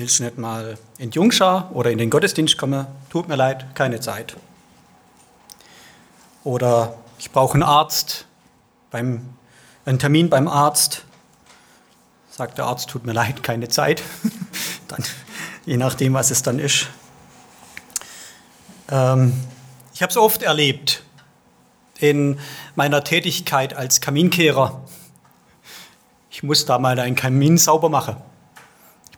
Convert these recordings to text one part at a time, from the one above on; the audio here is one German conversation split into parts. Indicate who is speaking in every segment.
Speaker 1: willst du nicht mal in die Jungschar oder in den Gottesdienst kommen? Tut mir leid, keine Zeit. Oder ich brauche einen Arzt, beim, einen Termin beim Arzt. Sagt der Arzt, tut mir leid, keine Zeit. dann, je nachdem, was es dann ist. Ähm, ich habe es oft erlebt in meiner Tätigkeit als Kaminkehrer. Ich muss da mal einen Kamin sauber machen.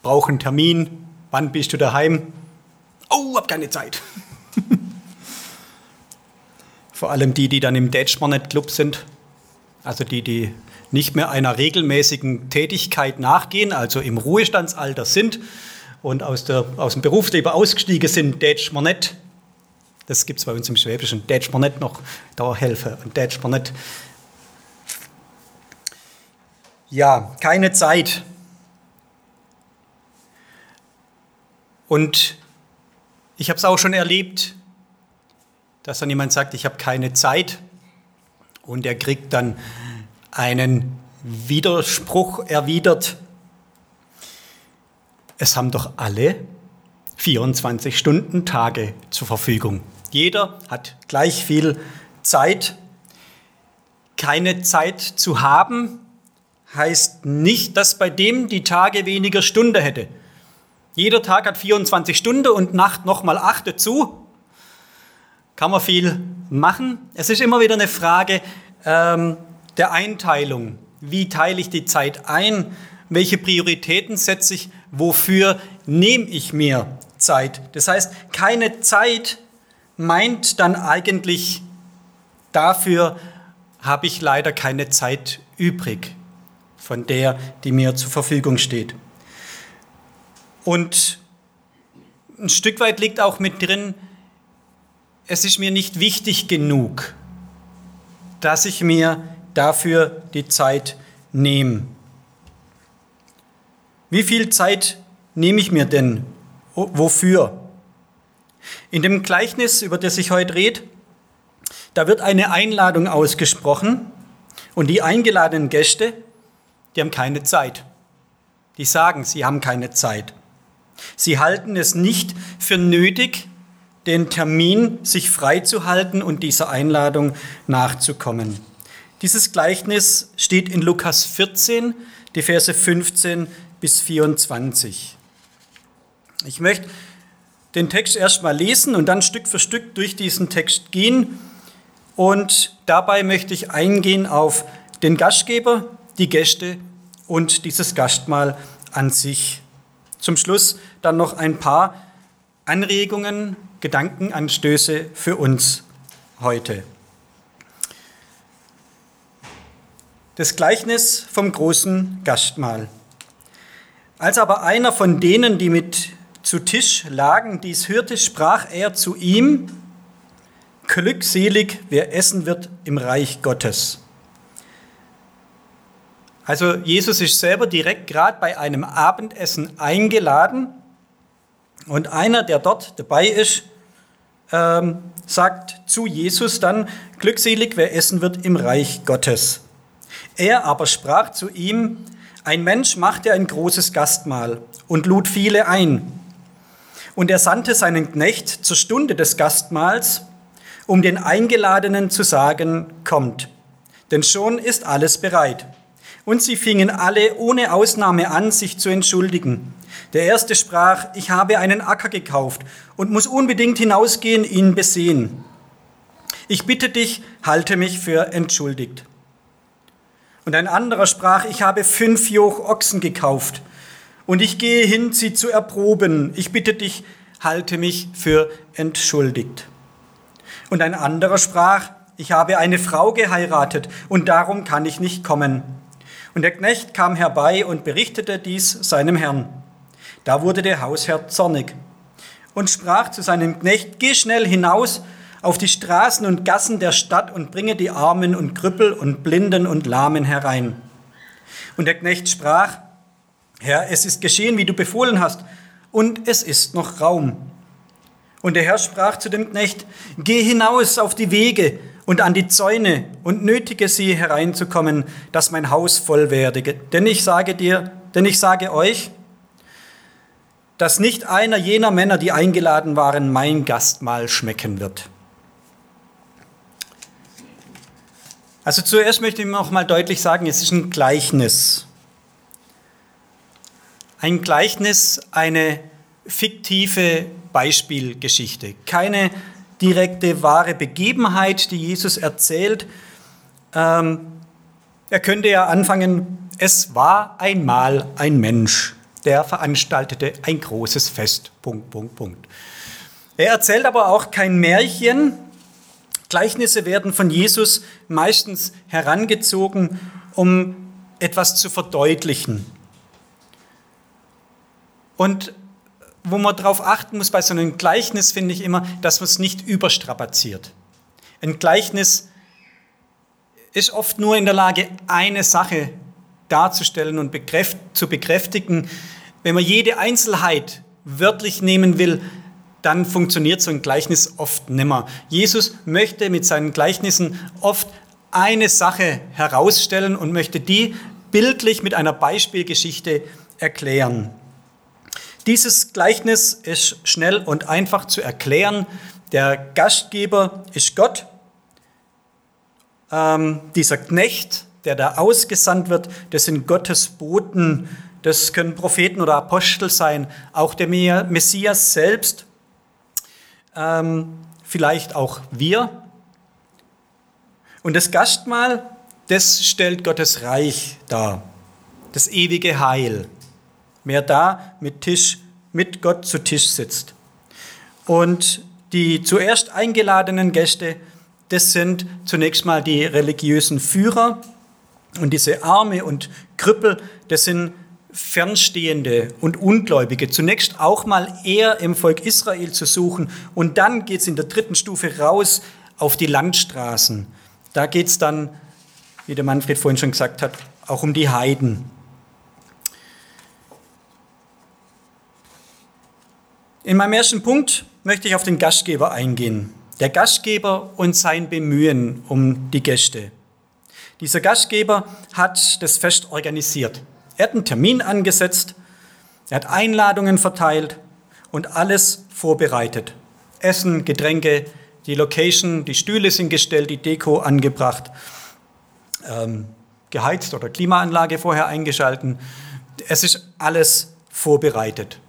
Speaker 1: Brauche einen Termin. Wann bist du daheim? Oh, hab keine Zeit. Vor allem die, die dann im Dätschmannet Club sind, also die, die nicht mehr einer regelmäßigen Tätigkeit nachgehen, also im Ruhestandsalter sind und aus, der, aus dem Berufsleben ausgestiegen sind, Dätschmannet, das gibt es bei uns im Schwäbischen. Dätsch man nicht noch da helfen und. Ja, keine Zeit. Und ich habe es auch schon erlebt, dass dann jemand sagt, ich habe keine Zeit und er kriegt dann einen Widerspruch erwidert. Es haben doch alle 24 Stunden Tage zur Verfügung. Jeder hat gleich viel Zeit. Keine Zeit zu haben heißt nicht, dass bei dem die Tage weniger Stunde hätte. Jeder Tag hat 24 Stunden und Nacht nochmal 8 dazu. Kann man viel machen. Es ist immer wieder eine Frage ähm, der Einteilung. Wie teile ich die Zeit ein? Welche Prioritäten setze ich? Wofür nehme ich mir Zeit? Das heißt, keine Zeit meint dann eigentlich, dafür habe ich leider keine Zeit übrig von der, die mir zur Verfügung steht. Und ein Stück weit liegt auch mit drin, es ist mir nicht wichtig genug, dass ich mir dafür die Zeit nehme. Wie viel Zeit nehme ich mir denn? Wofür? In dem Gleichnis, über das ich heute rede, da wird eine Einladung ausgesprochen und die eingeladenen Gäste, die haben keine Zeit. Die sagen, sie haben keine Zeit. Sie halten es nicht für nötig, den Termin sich freizuhalten und dieser Einladung nachzukommen. Dieses Gleichnis steht in Lukas 14, die Verse 15 bis 24. Ich möchte den Text erstmal lesen und dann Stück für Stück durch diesen Text gehen. Und dabei möchte ich eingehen auf den Gastgeber, die Gäste und dieses Gastmahl an sich. Zum Schluss dann noch ein paar Anregungen, Gedankenanstöße für uns heute. Das Gleichnis vom großen Gastmahl. Als aber einer von denen, die mit zu Tisch lagen, dies hörte, sprach er zu ihm, Glückselig, wer essen wird im Reich Gottes. Also Jesus ist selber direkt gerade bei einem Abendessen eingeladen und einer, der dort dabei ist, ähm, sagt zu Jesus dann, Glückselig, wer essen wird im Reich Gottes. Er aber sprach zu ihm, ein Mensch machte ein großes Gastmahl und lud viele ein. Und er sandte seinen Knecht zur Stunde des Gastmahls, um den Eingeladenen zu sagen, kommt, denn schon ist alles bereit. Und sie fingen alle ohne Ausnahme an, sich zu entschuldigen. Der erste sprach, ich habe einen Acker gekauft und muss unbedingt hinausgehen, ihn besehen. Ich bitte dich, halte mich für entschuldigt. Und ein anderer sprach, ich habe fünf Joch Ochsen gekauft und ich gehe hin, sie zu erproben. Ich bitte dich, halte mich für entschuldigt. Und ein anderer sprach, ich habe eine Frau geheiratet und darum kann ich nicht kommen. Und der Knecht kam herbei und berichtete dies seinem Herrn. Da wurde der Hausherr zornig und sprach zu seinem Knecht, geh schnell hinaus auf die Straßen und Gassen der Stadt und bringe die Armen und Krüppel und Blinden und Lahmen herein. Und der Knecht sprach, Herr, es ist geschehen, wie du befohlen hast, und es ist noch Raum. Und der Herr sprach zu dem Knecht, geh hinaus auf die Wege und an die Zäune und nötige sie hereinzukommen, dass mein Haus voll werde. Denn ich sage dir, denn ich sage euch, dass nicht einer jener Männer, die eingeladen waren, mein Gastmahl schmecken wird. Also zuerst möchte ich noch mal deutlich sagen, es ist ein Gleichnis. Ein Gleichnis, eine fiktive Beispielgeschichte, keine direkte wahre Begebenheit, die Jesus erzählt. Ähm, er könnte ja anfangen, es war einmal ein Mensch, der veranstaltete ein großes Fest. Punkt, Punkt, Punkt. Er erzählt aber auch kein Märchen, Gleichnisse werden von Jesus meistens herangezogen, um etwas zu verdeutlichen. Und wo man darauf achten muss bei so einem Gleichnis, finde ich immer, dass man es nicht überstrapaziert. Ein Gleichnis ist oft nur in der Lage, eine Sache darzustellen und zu bekräftigen. Wenn man jede Einzelheit wörtlich nehmen will, dann funktioniert so ein Gleichnis oft nimmer. Jesus möchte mit seinen Gleichnissen oft eine Sache herausstellen und möchte die bildlich mit einer Beispielgeschichte erklären. Dieses Gleichnis ist schnell und einfach zu erklären. Der Gastgeber ist Gott. Ähm, dieser Knecht, der da ausgesandt wird, das sind Gottes Boten. Das können Propheten oder Apostel sein. Auch der Messias selbst ähm, vielleicht auch wir. Und das Gastmahl, das stellt Gottes Reich dar, das ewige Heil. Wer da mit Tisch, mit Gott zu Tisch sitzt. Und die zuerst eingeladenen Gäste, das sind zunächst mal die religiösen Führer und diese Arme und Krüppel, das sind Fernstehende und Ungläubige zunächst auch mal eher im Volk Israel zu suchen und dann geht es in der dritten Stufe raus auf die Landstraßen. Da geht es dann, wie der Manfred vorhin schon gesagt hat, auch um die Heiden. In meinem ersten Punkt möchte ich auf den Gastgeber eingehen. Der Gastgeber und sein Bemühen um die Gäste. Dieser Gastgeber hat das Fest organisiert. Er hat einen Termin angesetzt, er hat Einladungen verteilt und alles vorbereitet. Essen, Getränke, die Location, die Stühle sind gestellt, die Deko angebracht, ähm, geheizt oder Klimaanlage vorher eingeschalten. Es ist alles vorbereitet.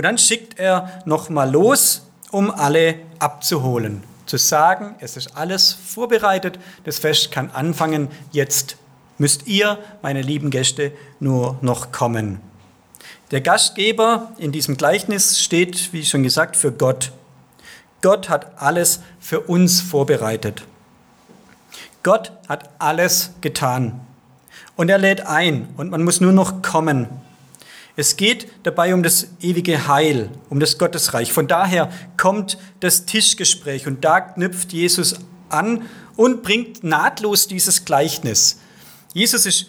Speaker 1: Und dann schickt er nochmal los, um alle abzuholen. Zu sagen, es ist alles vorbereitet, das Fest kann anfangen, jetzt müsst ihr, meine lieben Gäste, nur noch kommen. Der Gastgeber in diesem Gleichnis steht, wie schon gesagt, für Gott. Gott hat alles für uns vorbereitet. Gott hat alles getan. Und er lädt ein und man muss nur noch kommen. Es geht dabei um das ewige Heil, um das Gottesreich. Von daher kommt das Tischgespräch und da knüpft Jesus an und bringt nahtlos dieses Gleichnis. Jesus ist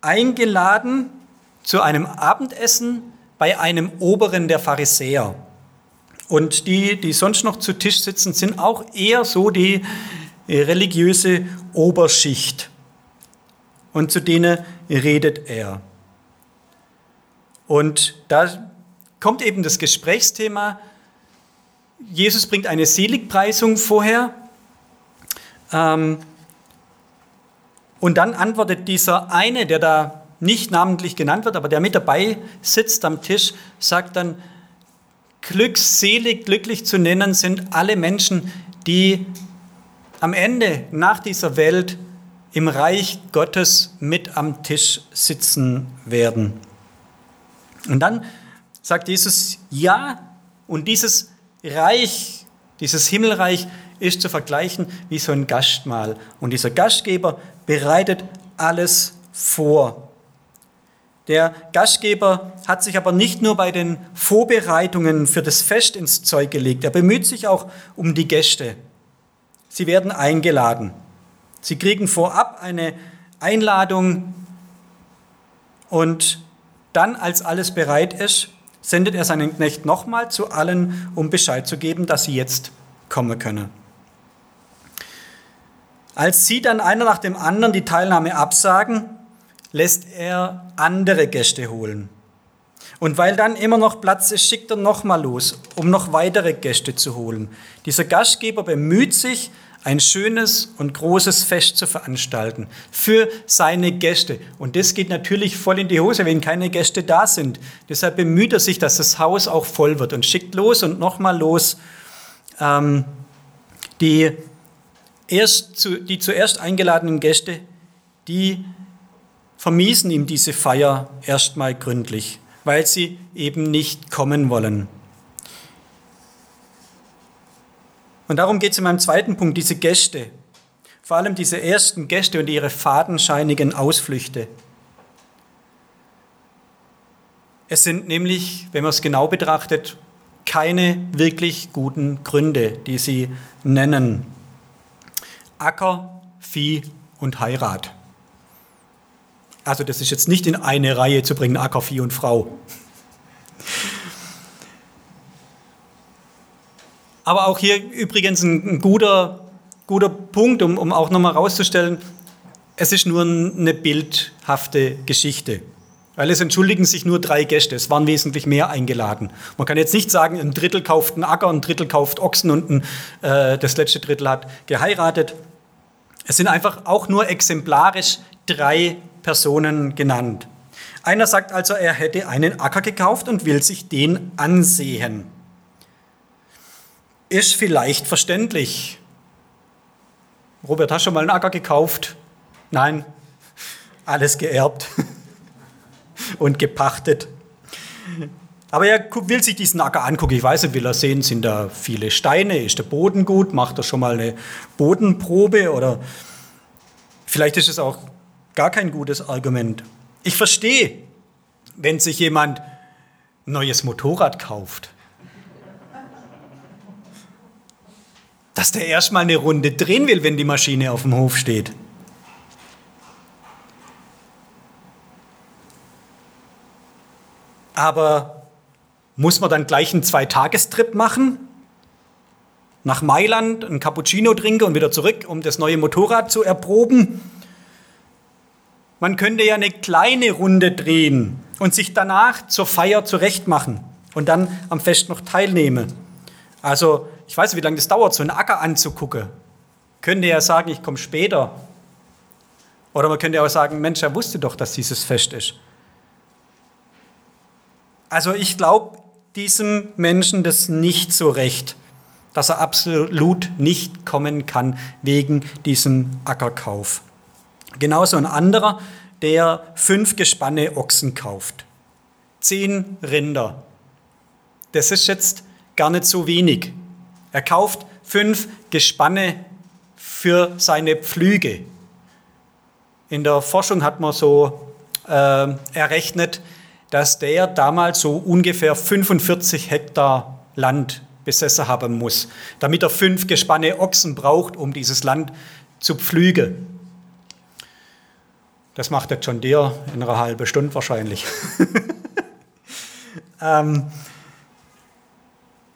Speaker 1: eingeladen zu einem Abendessen bei einem Oberen der Pharisäer. Und die, die sonst noch zu Tisch sitzen, sind auch eher so die äh, religiöse Oberschicht. Und zu denen redet er. Und da kommt eben das Gesprächsthema. Jesus bringt eine Seligpreisung vorher. Ähm, und dann antwortet dieser eine, der da nicht namentlich genannt wird, aber der mit dabei sitzt am Tisch, sagt dann, glückselig, glücklich zu nennen sind alle Menschen, die am Ende nach dieser Welt im Reich Gottes mit am Tisch sitzen werden. Und dann sagt Jesus, ja, und dieses Reich, dieses Himmelreich ist zu vergleichen wie so ein Gastmahl. Und dieser Gastgeber bereitet alles vor. Der Gastgeber hat sich aber nicht nur bei den Vorbereitungen für das Fest ins Zeug gelegt, er bemüht sich auch um die Gäste. Sie werden eingeladen. Sie kriegen vorab eine Einladung und dann, als alles bereit ist, sendet er seinen Knecht nochmal zu allen, um Bescheid zu geben, dass sie jetzt kommen können. Als sie dann einer nach dem anderen die Teilnahme absagen, lässt er andere Gäste holen. Und weil dann immer noch Platz ist, schickt er nochmal los, um noch weitere Gäste zu holen. Dieser Gastgeber bemüht sich, ein schönes und großes Fest zu veranstalten für seine Gäste. Und das geht natürlich voll in die Hose, wenn keine Gäste da sind. Deshalb bemüht er sich, dass das Haus auch voll wird und schickt los und nochmal los. Ähm, die, erst zu, die zuerst eingeladenen Gäste, die vermiesen ihm diese Feier erstmal gründlich, weil sie eben nicht kommen wollen. Und darum geht es in meinem zweiten Punkt, diese Gäste. Vor allem diese ersten Gäste und ihre fadenscheinigen Ausflüchte. Es sind nämlich, wenn man es genau betrachtet, keine wirklich guten Gründe, die sie nennen. Acker, Vieh und Heirat. Also das ist jetzt nicht in eine Reihe zu bringen, Acker, Vieh und Frau. Aber auch hier übrigens ein, ein guter, guter Punkt, um, um auch nochmal herauszustellen, es ist nur eine bildhafte Geschichte. Weil es entschuldigen sich nur drei Gäste, es waren wesentlich mehr eingeladen. Man kann jetzt nicht sagen, ein Drittel kauft einen Acker, ein Drittel kauft Ochsen und ein, äh, das letzte Drittel hat geheiratet. Es sind einfach auch nur exemplarisch drei Personen genannt. Einer sagt also, er hätte einen Acker gekauft und will sich den ansehen ist vielleicht verständlich. Robert, hast du schon mal einen Acker gekauft? Nein, alles geerbt und gepachtet. Aber er will sich diesen Acker angucken. Ich weiß nicht, will er sehen, sind da viele Steine, ist der Boden gut, macht er schon mal eine Bodenprobe oder vielleicht ist es auch gar kein gutes Argument. Ich verstehe, wenn sich jemand ein neues Motorrad kauft. Dass der erstmal eine Runde drehen will, wenn die Maschine auf dem Hof steht. Aber muss man dann gleich einen Zweitagestrip machen? Nach Mailand einen Cappuccino trinken und wieder zurück, um das neue Motorrad zu erproben? Man könnte ja eine kleine Runde drehen und sich danach zur Feier zurechtmachen und dann am Fest noch teilnehmen. Also ich weiß nicht, wie lange das dauert, so einen Acker anzugucken. Könnte ja sagen, ich komme später. Oder man könnte auch sagen, Mensch, er wusste doch, dass dieses Fest ist. Also ich glaube diesem Menschen das nicht so recht, dass er absolut nicht kommen kann wegen diesem Ackerkauf. Genauso ein anderer, der fünf Gespanne Ochsen kauft. Zehn Rinder. Das ist jetzt gar nicht so wenig. Er kauft fünf Gespanne für seine Pflüge. In der Forschung hat man so äh, errechnet, dass der damals so ungefähr 45 Hektar Land besessen haben muss, damit er fünf Gespanne Ochsen braucht, um dieses Land zu pflügen. Das macht der John Deere in einer halben Stunde wahrscheinlich. ähm,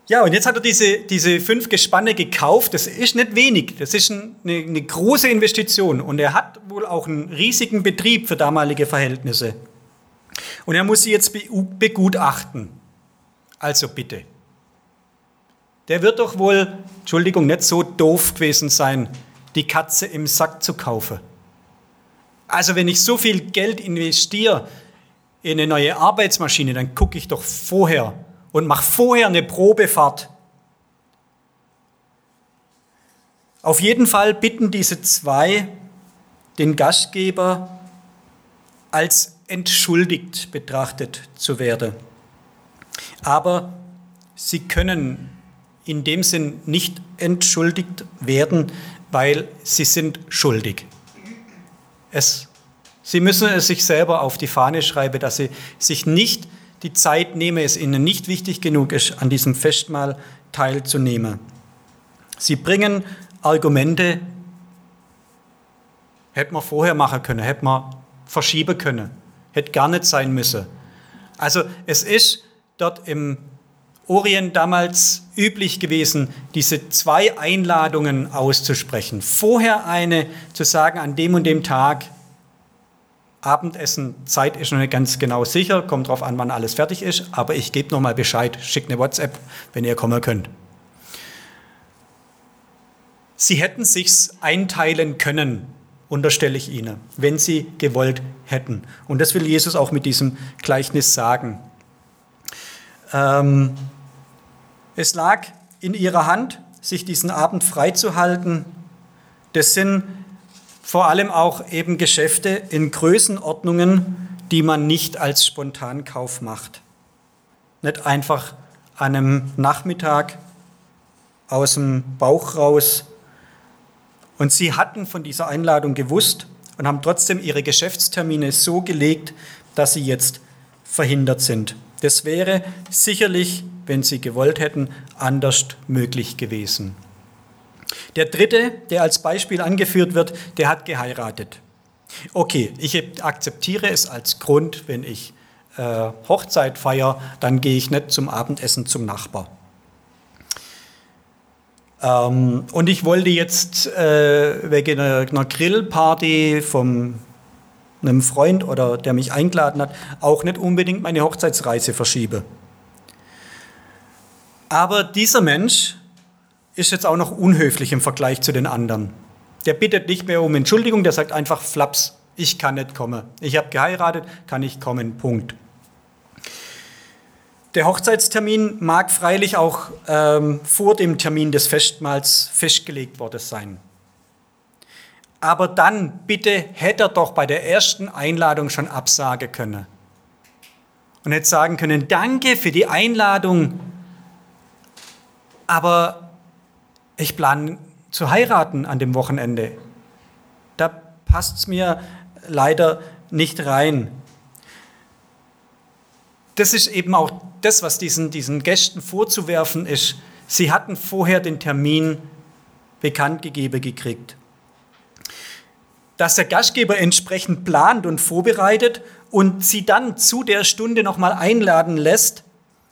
Speaker 1: ja, und jetzt hat er diese, diese fünf Gespanne gekauft. Das ist nicht wenig. Das ist eine, eine große Investition. Und er hat wohl auch einen riesigen Betrieb für damalige Verhältnisse. Und er muss sie jetzt begutachten. Also bitte. Der wird doch wohl, Entschuldigung, nicht so doof gewesen sein, die Katze im Sack zu kaufen. Also wenn ich so viel Geld investiere in eine neue Arbeitsmaschine, dann gucke ich doch vorher, und mach vorher eine Probefahrt. Auf jeden Fall bitten diese zwei den Gastgeber als entschuldigt betrachtet zu werden. Aber sie können in dem Sinn nicht entschuldigt werden, weil sie sind schuldig. Es, sie müssen es sich selber auf die Fahne schreiben, dass sie sich nicht die Zeit nehme, es ihnen nicht wichtig genug ist, an diesem Festmahl teilzunehmen. Sie bringen Argumente, hätte man vorher machen können, hätte man verschieben können, hätte gar nicht sein müssen. Also es ist dort im Orient damals üblich gewesen, diese zwei Einladungen auszusprechen. Vorher eine zu sagen, an dem und dem Tag Abendessen, Zeit ist noch nicht ganz genau sicher, kommt drauf an, wann alles fertig ist, aber ich gebe nochmal Bescheid, schickt eine WhatsApp, wenn ihr kommen könnt. Sie hätten sich's einteilen können, unterstelle ich Ihnen, wenn Sie gewollt hätten. Und das will Jesus auch mit diesem Gleichnis sagen. Ähm, es lag in Ihrer Hand, sich diesen Abend freizuhalten. Das sind vor allem auch eben Geschäfte in Größenordnungen, die man nicht als Spontankauf macht. Nicht einfach an einem Nachmittag aus dem Bauch raus. Und sie hatten von dieser Einladung gewusst und haben trotzdem ihre Geschäftstermine so gelegt, dass sie jetzt verhindert sind. Das wäre sicherlich, wenn sie gewollt hätten, anders möglich gewesen. Der dritte, der als Beispiel angeführt wird, der hat geheiratet. Okay, ich akzeptiere es als Grund, wenn ich äh, Hochzeit feiere, dann gehe ich nicht zum Abendessen zum Nachbar. Ähm, und ich wollte jetzt äh, wegen einer, einer Grillparty von einem Freund oder der mich eingeladen hat, auch nicht unbedingt meine Hochzeitsreise verschiebe. Aber dieser Mensch ist jetzt auch noch unhöflich im Vergleich zu den anderen. Der bittet nicht mehr um Entschuldigung, der sagt einfach Flaps, ich kann nicht kommen. Ich habe geheiratet, kann ich kommen, Punkt. Der Hochzeitstermin mag freilich auch ähm, vor dem Termin des Festmahls festgelegt worden sein. Aber dann bitte hätte er doch bei der ersten Einladung schon absagen können. Und hätte sagen können, danke für die Einladung, aber ich plane zu heiraten an dem Wochenende. Da passt es mir leider nicht rein. Das ist eben auch das, was diesen, diesen Gästen vorzuwerfen ist. Sie hatten vorher den Termin bekannt gegeben gekriegt. Dass der Gastgeber entsprechend plant und vorbereitet und sie dann zu der Stunde nochmal einladen lässt,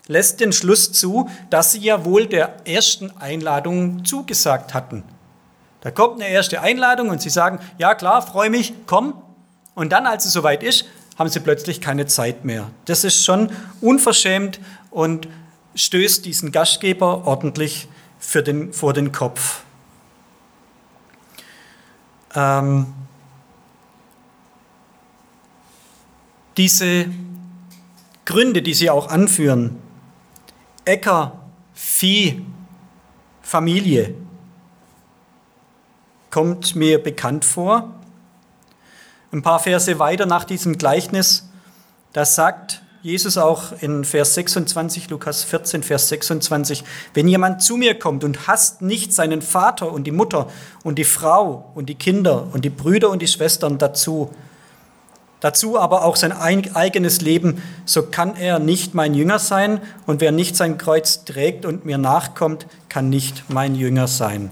Speaker 1: lässt den Schluss zu, dass sie ja wohl der ersten Einladung zugesagt hatten. Da kommt eine erste Einladung und sie sagen, ja klar, freue mich, komm. Und dann, als es soweit ist, haben sie plötzlich keine Zeit mehr. Das ist schon unverschämt und stößt diesen Gastgeber ordentlich den, vor den Kopf. Ähm, diese Gründe, die sie auch anführen, Äcker, Vieh, Familie. Kommt mir bekannt vor. Ein paar Verse weiter nach diesem Gleichnis, da sagt Jesus auch in Vers 26, Lukas 14, Vers 26, wenn jemand zu mir kommt und hasst nicht seinen Vater und die Mutter und die Frau und die Kinder und die Brüder und die Schwestern dazu, dazu aber auch sein eigenes Leben, so kann er nicht mein Jünger sein und wer nicht sein Kreuz trägt und mir nachkommt, kann nicht mein Jünger sein.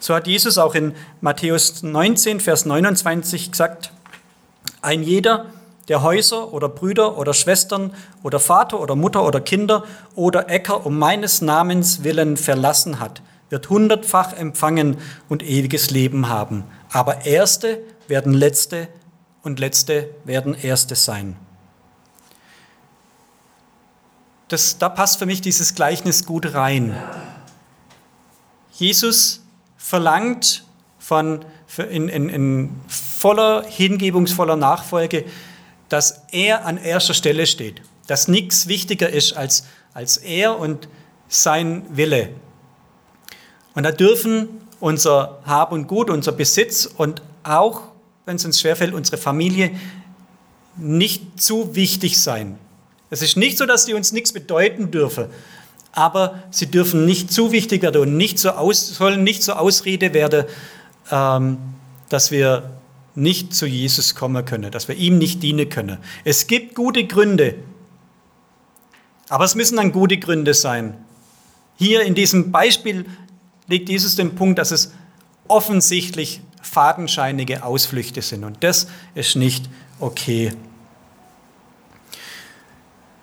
Speaker 1: So hat Jesus auch in Matthäus 19, Vers 29 gesagt, ein jeder, der Häuser oder Brüder oder Schwestern oder Vater oder Mutter oder Kinder oder Äcker um meines Namens willen verlassen hat, wird hundertfach empfangen und ewiges Leben haben. Aber Erste werden Letzte und Letzte werden Erste sein. Das, da passt für mich dieses Gleichnis gut rein. Jesus verlangt von, in, in, in voller, hingebungsvoller Nachfolge, dass er an erster Stelle steht, dass nichts wichtiger ist als, als er und sein Wille. Und da dürfen unser Hab und Gut, unser Besitz und auch wenn es uns schwerfällt, unsere Familie nicht zu wichtig sein. Es ist nicht so, dass die uns nichts bedeuten dürfen, aber sie dürfen nicht zu wichtig werden und nicht so aus, sollen nicht zur Ausrede werden, ähm, dass wir nicht zu Jesus kommen können, dass wir ihm nicht dienen können. Es gibt gute Gründe, aber es müssen dann gute Gründe sein. Hier in diesem Beispiel legt Jesus den Punkt, dass es offensichtlich fadenscheinige Ausflüchte sind. Und das ist nicht okay.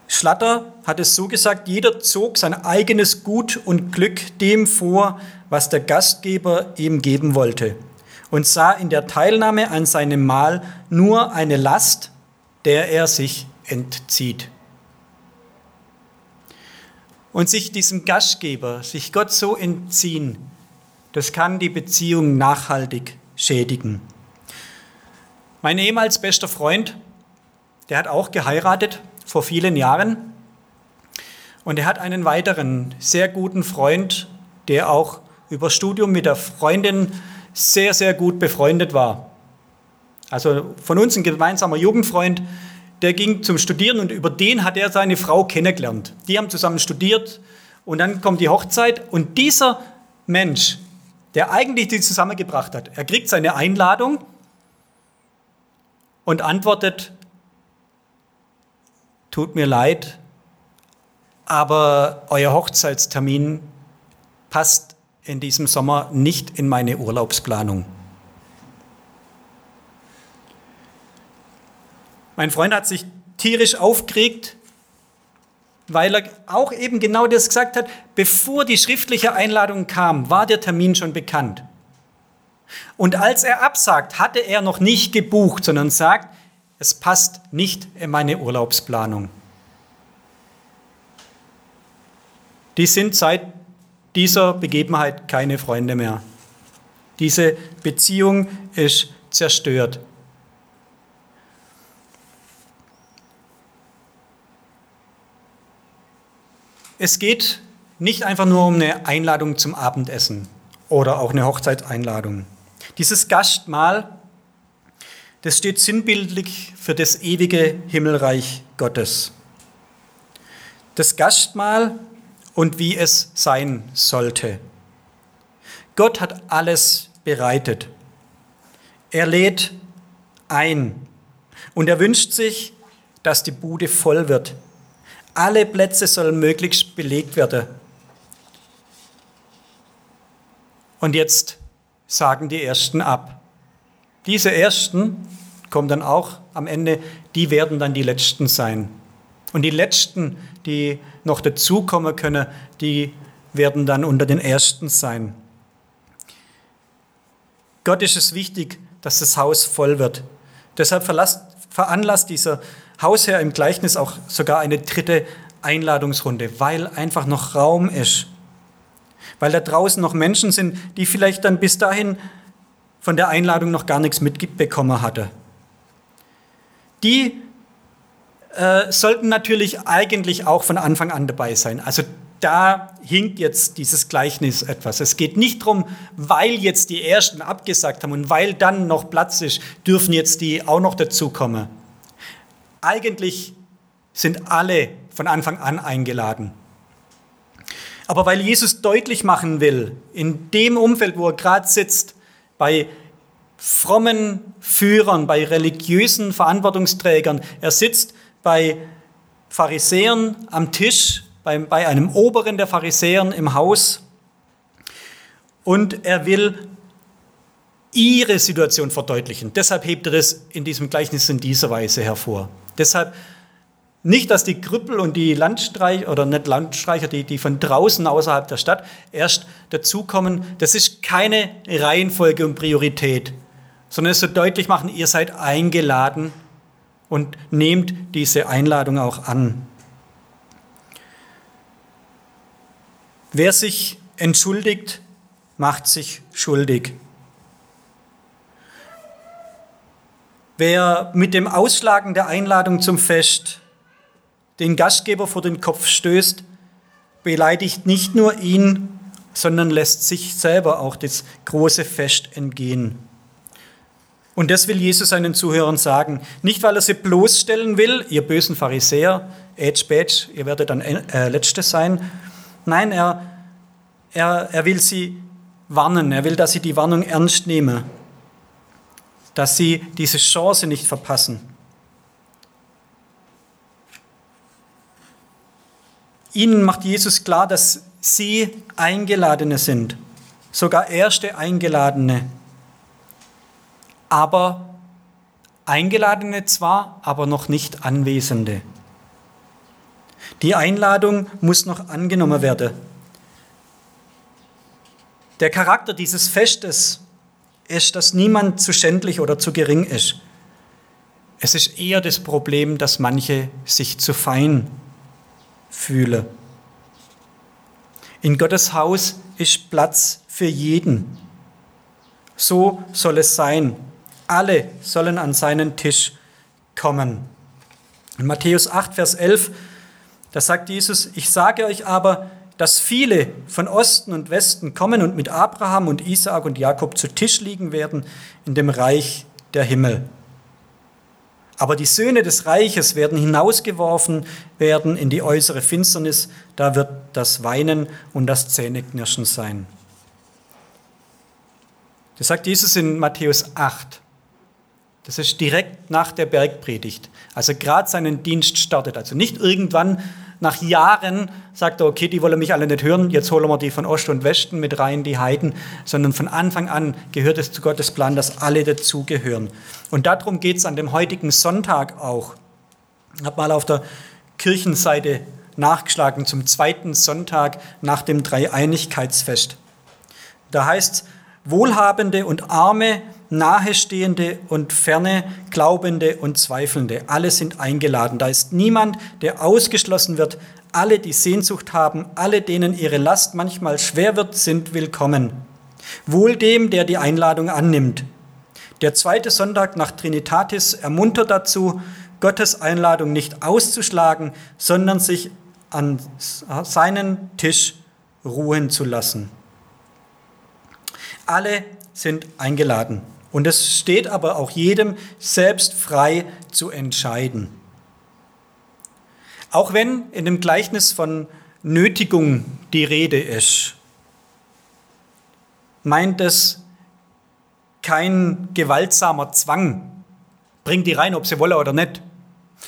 Speaker 1: Schlatter hat es so gesagt, jeder zog sein eigenes Gut und Glück dem vor, was der Gastgeber ihm geben wollte. und sah in der Teilnahme an seinem Mahl nur eine Last, der er sich entzieht. Und sich diesem Gastgeber, sich Gott so entziehen, das kann die Beziehung nachhaltig schädigen. Mein ehemals bester Freund, der hat auch geheiratet vor vielen Jahren. Und er hat einen weiteren sehr guten Freund, der auch über Studium mit der Freundin sehr, sehr gut befreundet war. Also von uns ein gemeinsamer Jugendfreund, der ging zum Studieren und über den hat er seine Frau kennengelernt. Die haben zusammen studiert und dann kommt die Hochzeit und dieser Mensch, der eigentlich die zusammengebracht hat, er kriegt seine Einladung und antwortet, tut mir leid, aber euer Hochzeitstermin passt in diesem Sommer nicht in meine Urlaubsplanung. Mein Freund hat sich tierisch aufgeregt, weil er auch eben genau das gesagt hat, bevor die schriftliche Einladung kam, war der Termin schon bekannt. Und als er absagt, hatte er noch nicht gebucht, sondern sagt, es passt nicht in meine Urlaubsplanung. Die sind seit dieser Begebenheit keine Freunde mehr. Diese Beziehung ist zerstört. Es geht nicht einfach nur um eine Einladung zum Abendessen oder auch eine Hochzeitseinladung. Dieses Gastmahl das steht sinnbildlich für das ewige Himmelreich Gottes. Das Gastmahl und wie es sein sollte. Gott hat alles bereitet. Er lädt ein und er wünscht sich, dass die Bude voll wird. Alle Plätze sollen möglichst belegt werden. Und jetzt sagen die Ersten ab. Diese Ersten kommen dann auch am Ende, die werden dann die Letzten sein. Und die Letzten, die noch dazukommen können, die werden dann unter den Ersten sein. Gott ist es wichtig, dass das Haus voll wird. Deshalb veranlasst dieser Hausherr im Gleichnis auch sogar eine dritte Einladungsrunde, weil einfach noch Raum ist. Weil da draußen noch Menschen sind, die vielleicht dann bis dahin von der Einladung noch gar nichts mitbekommen hatte. Die äh, sollten natürlich eigentlich auch von Anfang an dabei sein. Also da hinkt jetzt dieses Gleichnis etwas. Es geht nicht darum, weil jetzt die Ersten abgesagt haben und weil dann noch Platz ist, dürfen jetzt die auch noch dazukommen. Eigentlich sind alle von Anfang an eingeladen. Aber weil Jesus deutlich machen will, in dem Umfeld, wo er gerade sitzt, bei frommen Führern, bei religiösen Verantwortungsträgern. Er sitzt bei Pharisäern am Tisch, bei, bei einem Oberen der Pharisäern im Haus und er will ihre Situation verdeutlichen. Deshalb hebt er das in diesem Gleichnis in dieser Weise hervor. Deshalb nicht, dass die Krüppel und die Landstreicher, oder nicht Landstreicher, die, die von draußen außerhalb der Stadt erst dazukommen. Das ist keine Reihenfolge und Priorität, sondern es soll deutlich machen, ihr seid eingeladen und nehmt diese Einladung auch an. Wer sich entschuldigt, macht sich schuldig. Wer mit dem Ausschlagen der Einladung zum Fest den Gastgeber vor den Kopf stößt, beleidigt nicht nur ihn, sondern lässt sich selber auch das große Fest entgehen. Und das will Jesus seinen Zuhörern sagen. Nicht, weil er sie bloßstellen will, ihr bösen Pharisäer, Edge Badge, ihr werdet dann äh, Letzte sein. Nein, er, er, er will sie warnen. Er will, dass sie die Warnung ernst nehmen. Dass sie diese Chance nicht verpassen. Ihnen macht Jesus klar, dass sie Eingeladene sind, sogar erste Eingeladene. Aber Eingeladene zwar, aber noch nicht Anwesende. Die Einladung muss noch angenommen werden. Der Charakter dieses Festes ist, dass niemand zu schändlich oder zu gering ist. Es ist eher das Problem, dass manche sich zu fein fühlen. In Gottes Haus ist Platz für jeden. So soll es sein. Alle sollen an seinen Tisch kommen. In Matthäus 8, Vers 11, da sagt Jesus, ich sage euch aber, dass viele von Osten und Westen kommen und mit Abraham und Isaak und Jakob zu Tisch liegen werden in dem Reich der Himmel. Aber die Söhne des Reiches werden hinausgeworfen werden in die äußere Finsternis, da wird das Weinen und das Zähneknirschen sein. Das sagt Jesus in Matthäus 8. Das ist direkt nach der Bergpredigt, als er gerade seinen Dienst startet. Also nicht irgendwann nach Jahren sagt er, okay, die wollen mich alle nicht hören, jetzt holen wir die von Ost und Westen mit rein, die Heiden, sondern von Anfang an gehört es zu Gottes Plan, dass alle dazugehören. Und darum geht es an dem heutigen Sonntag auch. Ich habe mal auf der Kirchenseite nachgeschlagen zum zweiten Sonntag nach dem Dreieinigkeitsfest. Da heißt Wohlhabende und Arme, Nahestehende und Ferne, Glaubende und Zweifelnde, alle sind eingeladen. Da ist niemand, der ausgeschlossen wird. Alle, die Sehnsucht haben, alle, denen ihre Last manchmal schwer wird, sind willkommen. Wohl dem, der die Einladung annimmt. Der zweite Sonntag nach Trinitatis ermuntert dazu, Gottes Einladung nicht auszuschlagen, sondern sich an seinen Tisch ruhen zu lassen. Alle sind eingeladen. Und es steht aber auch jedem selbst frei zu entscheiden. Auch wenn in dem Gleichnis von Nötigung die Rede ist, meint es kein gewaltsamer Zwang, bringt die rein, ob sie wolle oder nicht,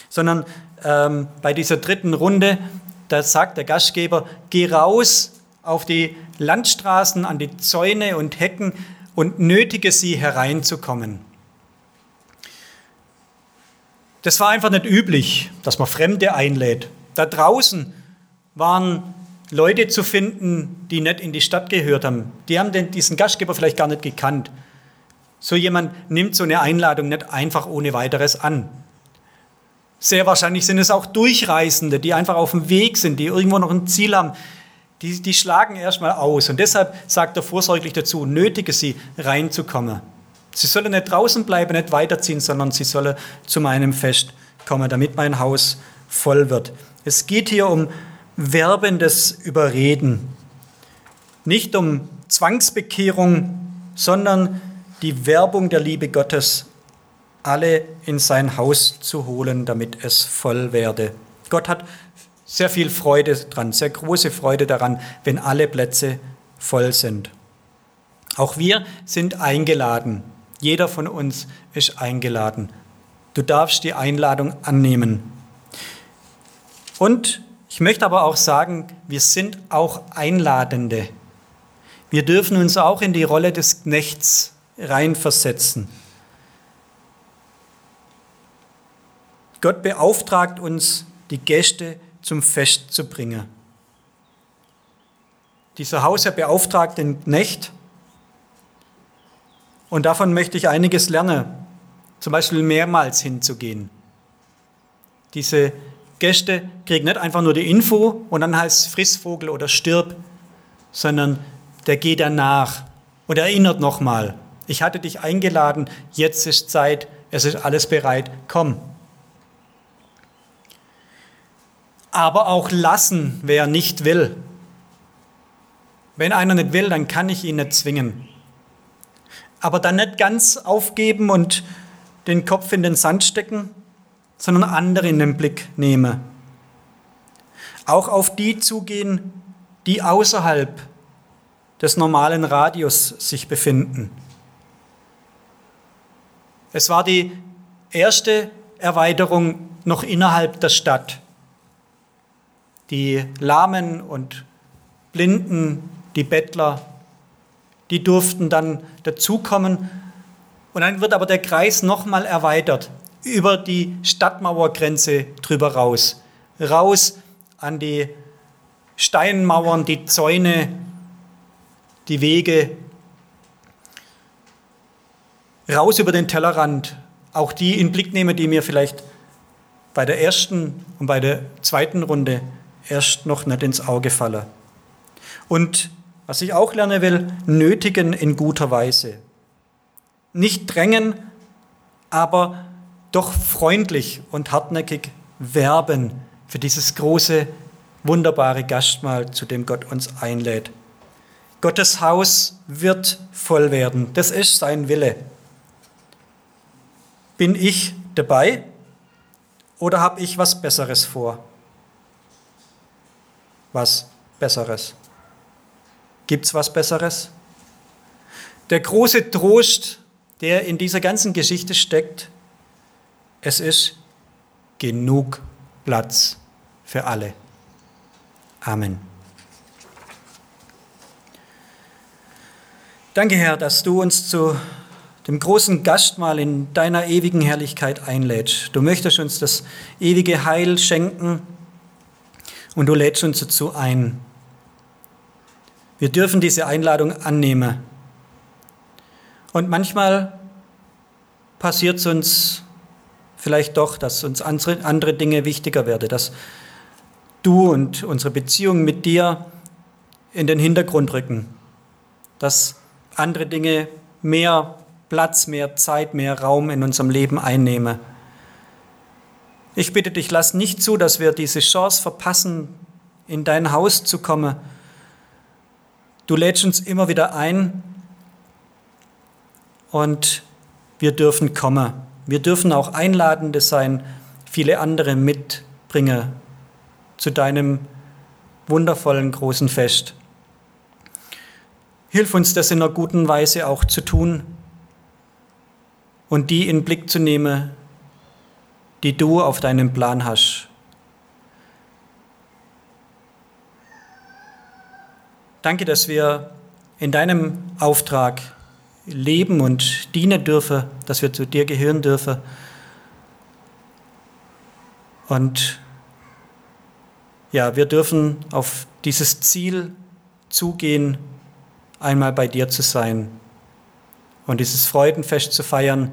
Speaker 1: sondern ähm, bei dieser dritten Runde, da sagt der Gastgeber, geh raus auf die Landstraßen, an die Zäune und Hecken und nötige sie hereinzukommen. Das war einfach nicht üblich, dass man Fremde einlädt. Da draußen waren Leute zu finden, die nicht in die Stadt gehört haben. Die haben den, diesen Gastgeber vielleicht gar nicht gekannt. So jemand nimmt so eine Einladung nicht einfach ohne weiteres an. Sehr wahrscheinlich sind es auch Durchreisende, die einfach auf dem Weg sind, die irgendwo noch ein Ziel haben, die, die schlagen erstmal aus. Und deshalb sagt er vorsorglich dazu, nötige sie reinzukommen. Sie sollen nicht draußen bleiben, nicht weiterziehen, sondern sie sollen zu meinem Fest kommen, damit mein Haus voll wird. Es geht hier um werbendes Überreden. Nicht um Zwangsbekehrung, sondern die Werbung der Liebe Gottes, alle in sein Haus zu holen, damit es voll werde. Gott hat sehr viel Freude dran, sehr große Freude daran, wenn alle Plätze voll sind. Auch wir sind eingeladen. Jeder von uns ist eingeladen. Du darfst die Einladung annehmen. Und ich möchte aber auch sagen, wir sind auch Einladende. Wir dürfen uns auch in die Rolle des Knechts reinversetzen. Gott beauftragt uns, die Gäste zum Fest zu bringen. Dieser Hausherr beauftragt den Knecht und davon möchte ich einiges lernen, zum Beispiel mehrmals hinzugehen. Diese Gäste kriegen nicht einfach nur die Info und dann heißt es Frissvogel oder stirb, sondern der geht danach und erinnert nochmal, ich hatte dich eingeladen, jetzt ist Zeit, es ist alles bereit, komm. Aber auch lassen, wer nicht will. Wenn einer nicht will, dann kann ich ihn nicht zwingen. Aber dann nicht ganz aufgeben und den Kopf in den Sand stecken, sondern andere in den Blick nehmen. Auch auf die zugehen, die außerhalb des normalen Radius sich befinden. Es war die erste Erweiterung noch innerhalb der Stadt. Die Lahmen und Blinden, die Bettler, die durften dann dazukommen. Und dann wird aber der Kreis nochmal erweitert, über die Stadtmauergrenze drüber raus. Raus an die Steinmauern, die Zäune, die Wege. raus über den Tellerrand, auch die in Blick nehme, die mir vielleicht bei der ersten und bei der zweiten Runde erst noch nicht ins Auge fallen. Und was ich auch lernen will, nötigen in guter Weise. Nicht drängen, aber doch freundlich und hartnäckig werben für dieses große, wunderbare Gastmahl, zu dem Gott uns einlädt. Gottes Haus wird voll werden. Das ist sein Wille. Bin ich dabei oder habe ich was Besseres vor? Was Besseres? Gibt es was Besseres? Der große Trost, der in dieser ganzen Geschichte steckt, es ist genug Platz für alle. Amen. Danke, Herr, dass du uns zu dem großen Gastmahl in deiner ewigen Herrlichkeit einlädst. Du möchtest uns das ewige Heil schenken und du lädst uns dazu ein. Wir dürfen diese Einladung annehmen. Und manchmal passiert es uns vielleicht doch, dass uns andere Dinge wichtiger werden, dass du und unsere Beziehung mit dir in den Hintergrund rücken, dass andere Dinge mehr Platz, mehr Zeit, mehr Raum in unserem Leben einnehmen. Ich bitte dich, lass nicht zu, dass wir diese Chance verpassen, in dein Haus zu kommen. Du lädst uns immer wieder ein und wir dürfen kommen. Wir dürfen auch einladende sein, viele andere mitbringen zu deinem wundervollen großen Fest. Hilf uns das in einer guten Weise auch zu tun und die in Blick zu nehmen, die du auf deinem Plan hast. Danke, dass wir in deinem Auftrag leben und dienen dürfen, dass wir zu dir gehören dürfen. Und ja, wir dürfen auf dieses Ziel zugehen, einmal bei dir zu sein und dieses Freudenfest zu feiern.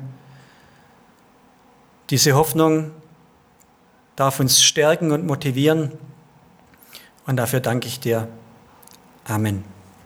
Speaker 1: Diese Hoffnung darf uns stärken und motivieren und dafür danke ich dir. Amen.